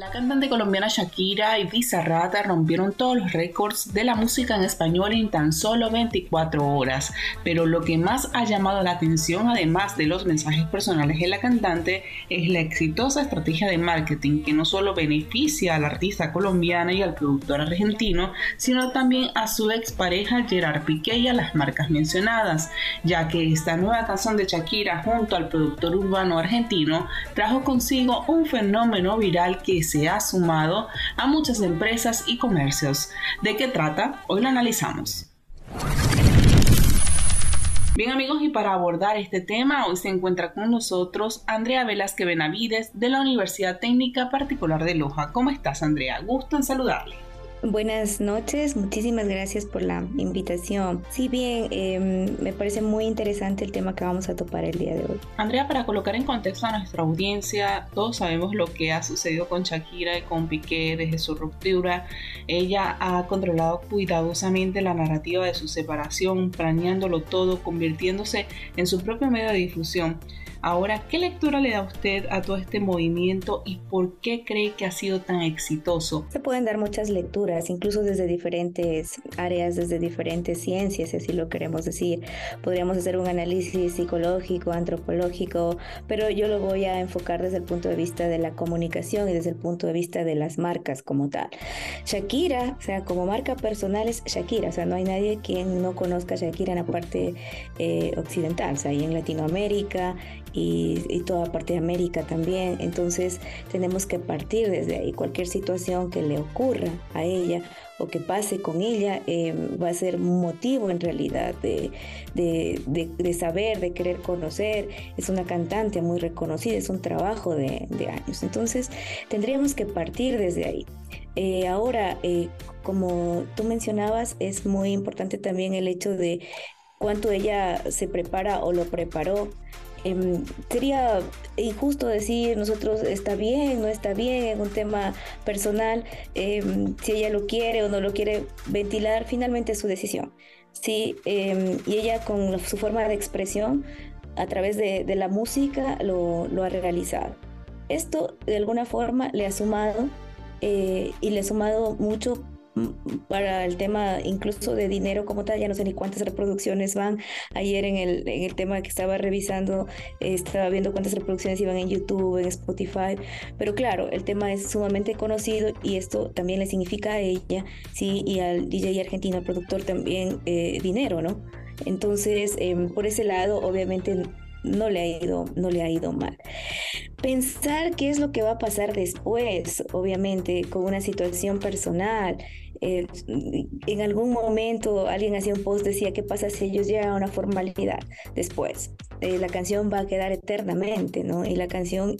La cantante colombiana Shakira y Bizarrata rompieron todos los récords de la música en español en tan solo 24 horas, pero lo que más ha llamado la atención, además de los mensajes personales de la cantante, es la exitosa estrategia de marketing que no solo beneficia al artista colombiana y al productor argentino, sino también a su expareja Gerard Piqué y a las marcas mencionadas, ya que esta nueva canción de Shakira junto al productor urbano argentino trajo consigo un fenómeno viral que se ha sumado a muchas empresas y comercios. ¿De qué trata? Hoy lo analizamos. Bien amigos, y para abordar este tema, hoy se encuentra con nosotros Andrea Velázquez Benavides de la Universidad Técnica Particular de Loja. ¿Cómo estás, Andrea? Gusto en saludarle. Buenas noches, muchísimas gracias por la invitación. Si bien em, me parece muy interesante el tema que vamos a topar el día de hoy. Andrea, para colocar en contexto a nuestra audiencia, todos sabemos lo que ha sucedido con Shakira y con Piqué desde su ruptura. Ella ha controlado cuidadosamente la narrativa de su separación, planeándolo todo, convirtiéndose en su propio medio de difusión. Ahora, ¿qué lectura le da usted a todo este movimiento y por qué cree que ha sido tan exitoso? Se pueden dar muchas lecturas, incluso desde diferentes áreas, desde diferentes ciencias, si así lo queremos decir. Podríamos hacer un análisis psicológico, antropológico, pero yo lo voy a enfocar desde el punto de vista de la comunicación y desde el punto de vista de las marcas como tal. Shakira, o sea, como marca personal es Shakira, o sea, no hay nadie quien no conozca a Shakira en la parte eh, occidental, o sea, ahí en Latinoamérica y, toda parte de América también. Entonces tenemos que partir desde ahí. Cualquier situación que le ocurra a ella o que pase con ella eh, va a ser motivo en realidad de, de, saber, de querer conocer. Es una cantante muy reconocida, es un trabajo de, años. Entonces tendríamos que partir desde ahí. Eh, ahora, eh, como tú mencionabas, es muy importante también el hecho de cuánto ella se prepara o lo preparó Em, sería injusto decir nosotros está bien, no está bien en un tema personal, em, si ella lo quiere o no lo quiere ventilar, finalmente es su decisión. Sí, em, y ella con su forma de expresión a través de, la música lo, lo, ha realizado. Esto de alguna forma le ha sumado eh, y le ha sumado mucho para el tema incluso de dinero como tal, ya no sé ni cuántas reproducciones van. Ayer en el, en el tema que estaba revisando, estaba viendo cuántas reproducciones iban en YouTube, en Spotify, pero claro, el tema es sumamente conocido y esto también le significa a ella, sí, y al DJ argentino, al productor también eh, dinero, ¿no? Entonces, em, por ese lado, obviamente no le ha ido, no le ha ido mal. Pensar qué es lo que va a pasar después, obviamente, con una situación personal, eh, en algún momento alguien hacía un post, decía, ¿qué pasa si ellos llegan a una formalidad después? Eh, la canción va a quedar eternamente, ¿no? Y la canción,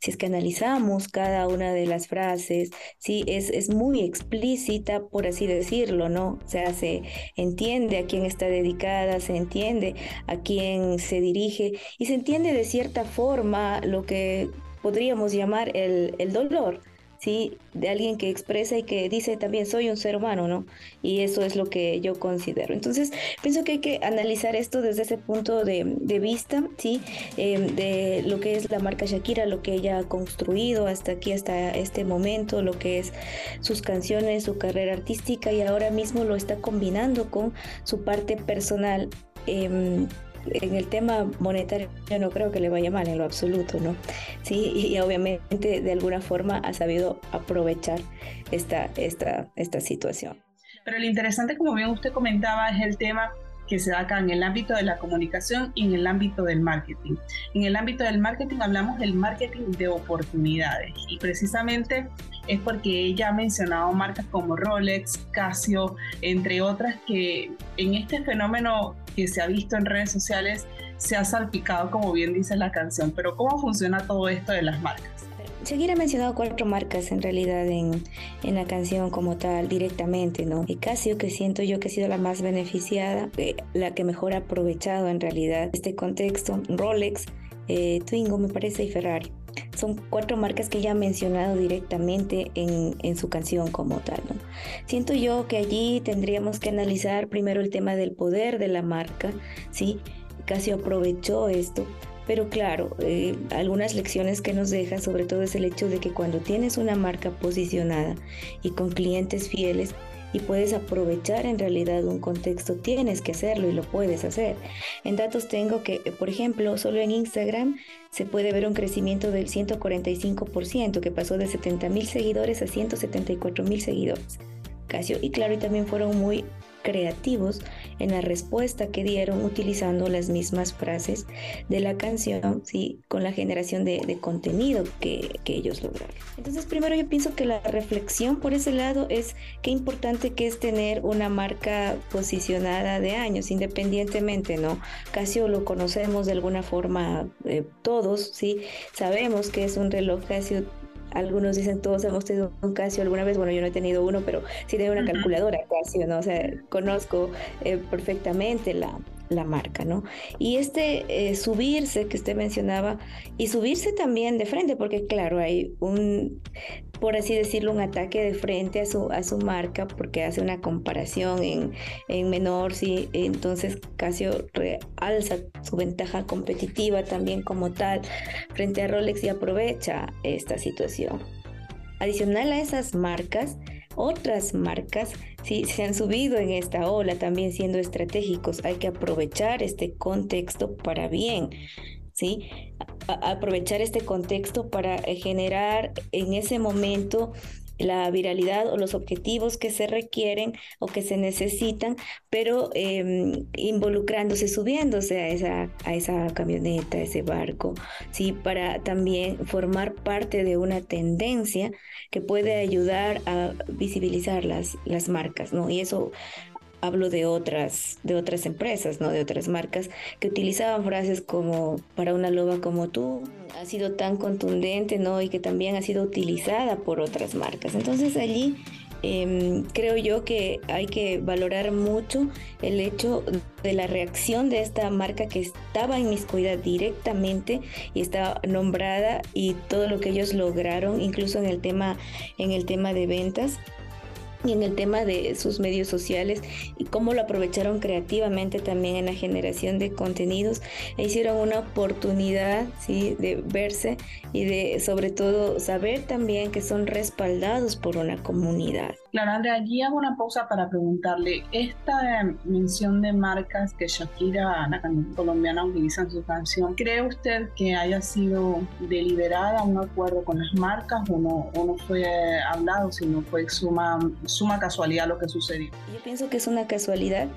si es que analizamos cada una de las frases, sí, es, es muy explícita, por así decirlo, ¿no? O sea, se entiende a quién está dedicada, se entiende a quién se dirige y se entiende de cierta forma lo que podríamos llamar el, el dolor. ¿Sí? De alguien que expresa y que dice también soy un ser humano, ¿no? Y eso es lo que yo considero. Entonces, pienso que hay que analizar esto desde ese punto de, vista, ¿sí? Em, de lo que es la marca Shakira, lo que ella ha construido hasta aquí, hasta este momento, lo que es sus canciones, su carrera artística y ahora mismo lo está combinando con su parte personal. Eh, en el tema monetario yo no creo que le vaya mal en lo absoluto, ¿no? Sí, y, obviamente de alguna forma ha sabido aprovechar esta, esta, esta situación. Pero lo interesante, como bien usted comentaba, es el tema que se da acá en el ámbito de la comunicación y en el ámbito del marketing. En el ámbito del marketing hablamos del marketing de oportunidades y precisamente es porque ella ha mencionado marcas como Rolex, Casio, entre otras que en este fenómeno que se ha visto en redes sociales se ha salpicado, como bien dice la canción. Pero ¿cómo funciona todo esto de las marcas? Shakira ha mencionado cuatro marcas en realidad en, en, la canción como tal, directamente, ¿no? Y Casio, que siento yo que ha sido la más beneficiada, eh, la que mejor ha aprovechado en realidad este contexto, Rolex, eh, Twingo me parece y Ferrari. Son cuatro marcas que ella ha mencionado directamente en, en su canción como tal, ¿no? Siento yo que allí tendríamos que analizar primero el tema del poder de la marca, ¿sí? Casio aprovechó esto pero claro, eh, algunas lecciones que nos deja sobre todo es el hecho de que cuando tienes una marca posicionada y con clientes fieles y puedes aprovechar en realidad un contexto, tienes que hacerlo y lo puedes hacer. En datos tengo que, por ejemplo, solo en Instagram se puede ver un crecimiento del 145%, que pasó de 70 mil seguidores a 174 mil seguidores. Casio y claro, y también fueron muy creativos en la respuesta que dieron utilizando las mismas frases de la canción, con la generación de, contenido que, que, ellos lograron. Entonces, primero yo pienso que la reflexión por ese lado es qué importante que es tener una marca posicionada de años, independientemente, ¿no? Casio lo conocemos de alguna forma eh, todos, ¿sí? Sabemos que es un reloj Casio algunos dicen todos hemos tenido un Casio alguna vez, bueno yo no he tenido uno, pero sí tengo una calculadora Casio, ¿no? O sea, conozco eh, perfectamente la, la marca, ¿no? Y este eh, subirse que usted mencionaba, y subirse también de frente, porque claro, hay un, por así decirlo, un ataque de frente a su, a su marca, porque hace una comparación en, en menor, sí, entonces Casio realza su ventaja competitiva también como tal frente a Rolex y aprovecha esta situación. Adicional a esas marcas, otras marcas sí, se han subido en esta ola también siendo estratégicos. Hay que aprovechar este contexto para bien. ¿sí? aprovechar este contexto para eh, generar en ese momento la viralidad o los objetivos que se requieren o que se necesitan, pero em, involucrándose, subiéndose a esa, a esa camioneta, a ese barco, ¿sí? para también formar parte de una tendencia que puede ayudar a visibilizar las, las marcas, ¿no? Y eso hablo de otras, de otras empresas, ¿no? De otras marcas que utilizaban frases como para una loba como tú, ha sido tan contundente, ¿no? Y que también ha sido utilizada por otras marcas. Entonces allí em, creo yo que hay que valorar mucho el hecho de la reacción de esta marca que estaba inmiscuida directamente y estaba nombrada y todo lo que ellos lograron, incluso en el tema, en el tema de ventas y en el tema de sus medios sociales y cómo lo aprovecharon creativamente también en la generación de contenidos e hicieron una oportunidad ¿sí? de verse y de sobre todo saber también que son respaldados por una comunidad. Claro, Andrea, allí hago una pausa para preguntarle, esta eh, mención de marcas que Shakira, la cantante colombiana, utiliza en su canción, ¿cree usted que haya sido deliberada un acuerdo con las marcas o no, o no fue hablado, sino fue suma suma casualidad lo que sucedió. Yo pienso que es una casualidad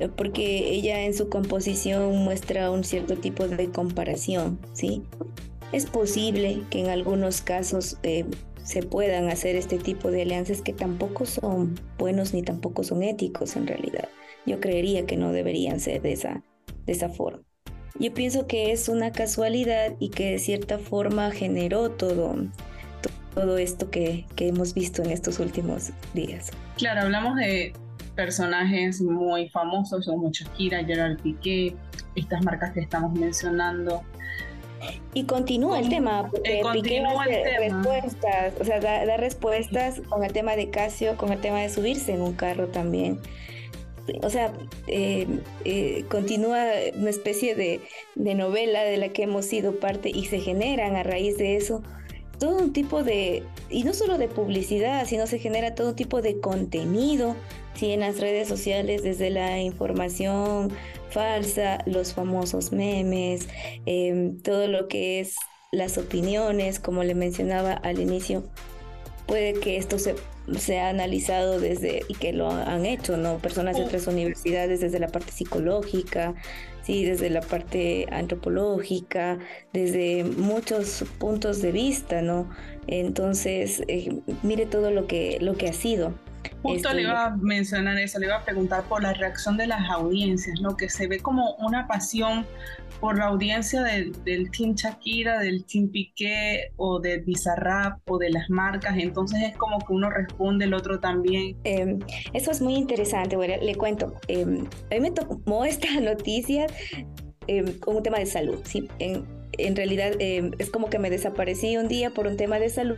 eh, porque ella en su composición muestra un cierto tipo de comparación, ¿sí? Es posible que en algunos casos eh, se puedan hacer este tipo de alianzas que tampoco son buenos ni tampoco son éticos en realidad. Yo creería que no deberían ser de esa, de esa forma. Yo pienso que es una casualidad y que de cierta forma generó todo, todo esto que, que hemos visto en estos últimos días. Claro, hablamos de personajes muy famosos como Shakira, Gerard Piqué, estas marcas que estamos mencionando. Y continúa el tema, porque Piqué respuestas, o sea, da, respuestas con el tema de Casio, con el tema de subirse en un carro también. O sea, eh, eh, continúa una especie de, de novela de la que hemos sido parte y se generan a raíz de eso todo un tipo de, y no solo de publicidad, sino se genera todo tipo de contenido, ¿sí? en las redes sociales, desde la información falsa, los famosos memes, em, todo lo que es las opiniones, como le mencionaba al inicio, puede que esto se se ha analizado desde, y que lo han hecho, ¿no? Personas de otras universidades desde la parte psicológica, sí, desde la parte antropológica, desde muchos puntos de vista, ¿no? Entonces, eh, mire todo lo que, lo que ha sido. Justo le este, iba a mencionar eso, le iba a preguntar por la reacción de las audiencias, ¿no? Que se ve como una pasión por la audiencia del, del Team Shakira, del Team Piqué o de Bizarrap o de las marcas, entonces es como que uno responde, el otro también. Em, eso es muy interesante, bueno, le cuento, em, a mí me tomó esta noticia con un tema de salud, ¿sí? En, en realidad eh, es como que me desaparecí un día por un tema de salud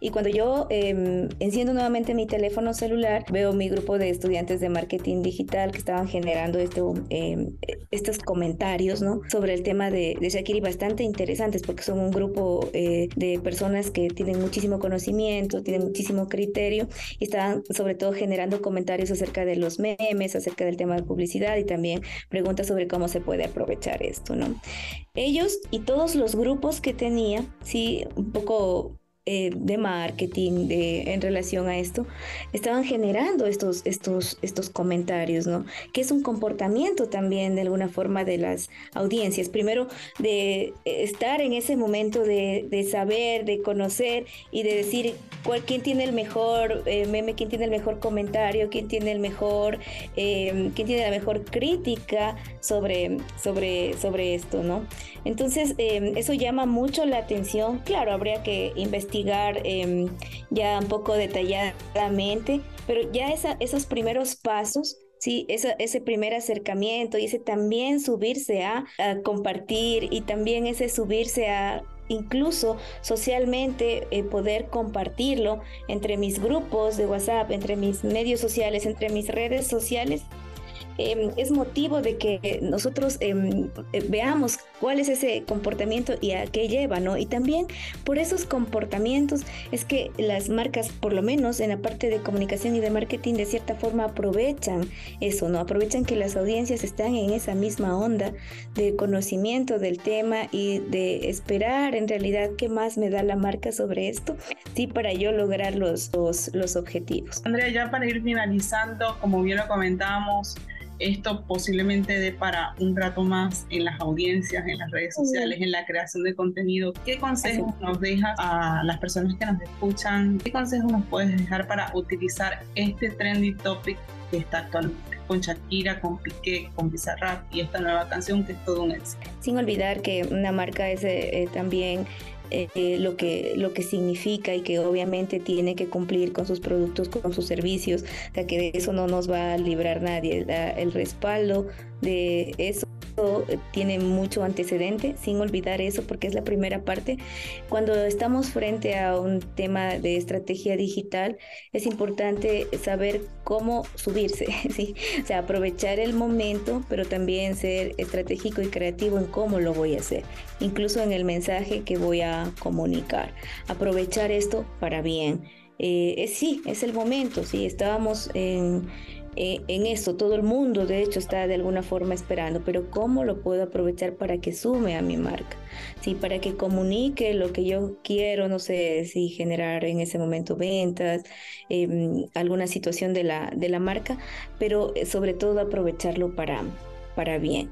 y cuando yo eh, enciendo nuevamente mi teléfono celular veo mi grupo de estudiantes de marketing digital que estaban generando este, eh, estos comentarios ¿no? sobre el tema de, de Shakiri bastante interesantes porque son un grupo de personas que tienen muchísimo conocimiento, tienen muchísimo criterio y estaban sobre todo generando comentarios acerca de los memes, acerca del tema de publicidad y también preguntas sobre cómo se puede aprovechar esto. ¿no? Ellos y todos los grupos que tenía, sí, un poco eh, de marketing de, en relación a esto, estaban generando estos, estos, estos comentarios, ¿no? Que es un comportamiento también de alguna forma de las audiencias. Primero, de estar en ese momento de, de saber, de conocer y de decir cuál, quién tiene el mejor eh, meme, quién tiene el mejor comentario, quién tiene el mejor, eh, quién tiene la mejor crítica sobre, sobre, sobre esto, ¿no? Entonces, eso llama mucho la atención. Claro, habría que investigar investigar em, ya un poco detalladamente, pero ya esa, esos primeros pasos Sí, ese, ese primer acercamiento y ese también subirse a, compartir y también ese subirse a incluso socialmente eh, poder compartirlo entre mis grupos de WhatsApp, entre mis medios sociales, entre mis redes sociales, Em, es motivo de que nosotros em, eh, veamos cuál es ese comportamiento y a qué lleva, ¿no? Y también por esos comportamientos es que las marcas, por lo menos en la parte de comunicación y de marketing, de cierta forma aprovechan eso, ¿no? Aprovechan que las audiencias están en esa misma onda de conocimiento del tema y de esperar en realidad qué más me da la marca sobre esto, sí, para yo lograr los, los, los objetivos. Andrea, ya para ir finalizando, como bien lo comentábamos, esto posiblemente dé para un rato más en las audiencias, en las redes sociales, en la creación de contenido. ¿Qué consejos nos dejas a las personas que nos escuchan? ¿Qué consejos nos puedes dejar para utilizar este trendy topic que está actualmente? con Shakira, con Piqué, con Bizarrap y esta nueva canción que es todo un éxito. Sin olvidar que una marca es eh, también eh, lo, que, lo que significa y que obviamente tiene que cumplir con sus productos, con sus servicios, o sea que de eso no nos va a librar nadie. el respaldo de eso eh, tiene mucho antecedente, sin olvidar eso porque es la primera parte. Cuando estamos frente a un tema de estrategia digital, es importante saber cómo subirse, ¿sí? o sea, aprovechar el momento, pero también ser estratégico y creativo en cómo lo voy a hacer, incluso en el mensaje que voy a comunicar. Aprovechar esto para bien. Eh, sí, es el momento, sí, estábamos en eh, en esto. Todo el mundo, de hecho, está de alguna forma esperando, pero ¿cómo lo puedo aprovechar para que sume a mi marca? Sí, para que comunique lo que yo quiero, no sé si generar en ese momento ventas, em, alguna situación de la, de la marca, pero eh, sobre todo aprovecharlo para, para bien.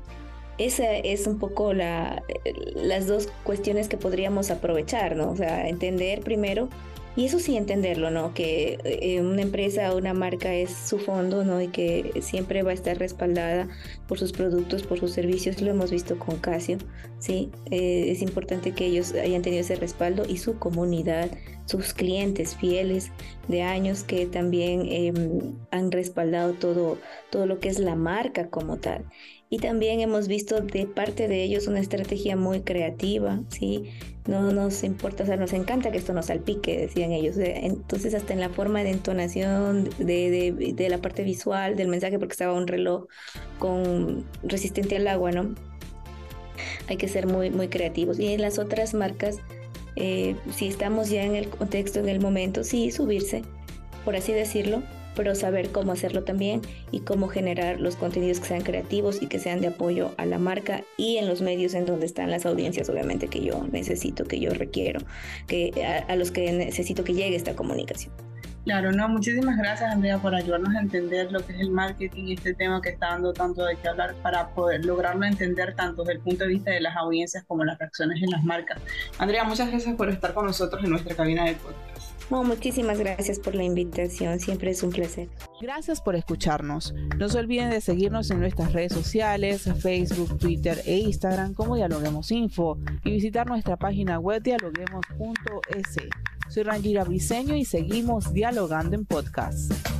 Esa es un poco la, eh, las dos cuestiones que podríamos aprovechar, ¿no? O sea, entender primero y eso sí entenderlo, ¿no? Que eh, una empresa o una marca es su fondo, ¿no? Y que siempre va a estar respaldada por sus productos, por sus servicios. Lo hemos visto con Casio, ¿sí? Eh, es importante que ellos hayan tenido ese respaldo y su comunidad, sus clientes fieles de años que también em, han respaldado todo, todo lo que es la marca como tal. Y también hemos visto de parte de ellos una estrategia muy creativa, ¿sí? No nos importa, o sea, nos encanta que esto nos salpique, decían ellos. Eh, entonces, hasta en la forma de entonación, de, de, de la parte visual del mensaje, porque estaba un reloj con resistente al agua, ¿no? Hay que ser muy, muy creativos. Y en las otras marcas, eh, si estamos ya en el contexto, en el momento, sí, subirse, por así decirlo, pero saber cómo hacerlo también y cómo generar los contenidos que sean creativos y que sean de apoyo a la marca y en los medios en donde están las audiencias, obviamente, que yo necesito, que yo requiero, que a, los que necesito que llegue esta comunicación. Claro, no, muchísimas gracias Andrea por ayudarnos a entender lo que es el marketing y este tema que está dando tanto de qué hablar para poder lograrlo entender tanto desde el punto de vista de las audiencias como las reacciones en las marcas. Andrea, muchas gracias por estar con nosotros en nuestra cabina de podcast. Muchísimas gracias por la invitación, siempre es un placer. Gracias por escucharnos. No se olviden de seguirnos en nuestras redes sociales, Facebook, Twitter e Instagram como Dialoguemos Info y visitar nuestra página web dialoguemos.es. Soy Rangira Briseño y seguimos dialogando en podcast.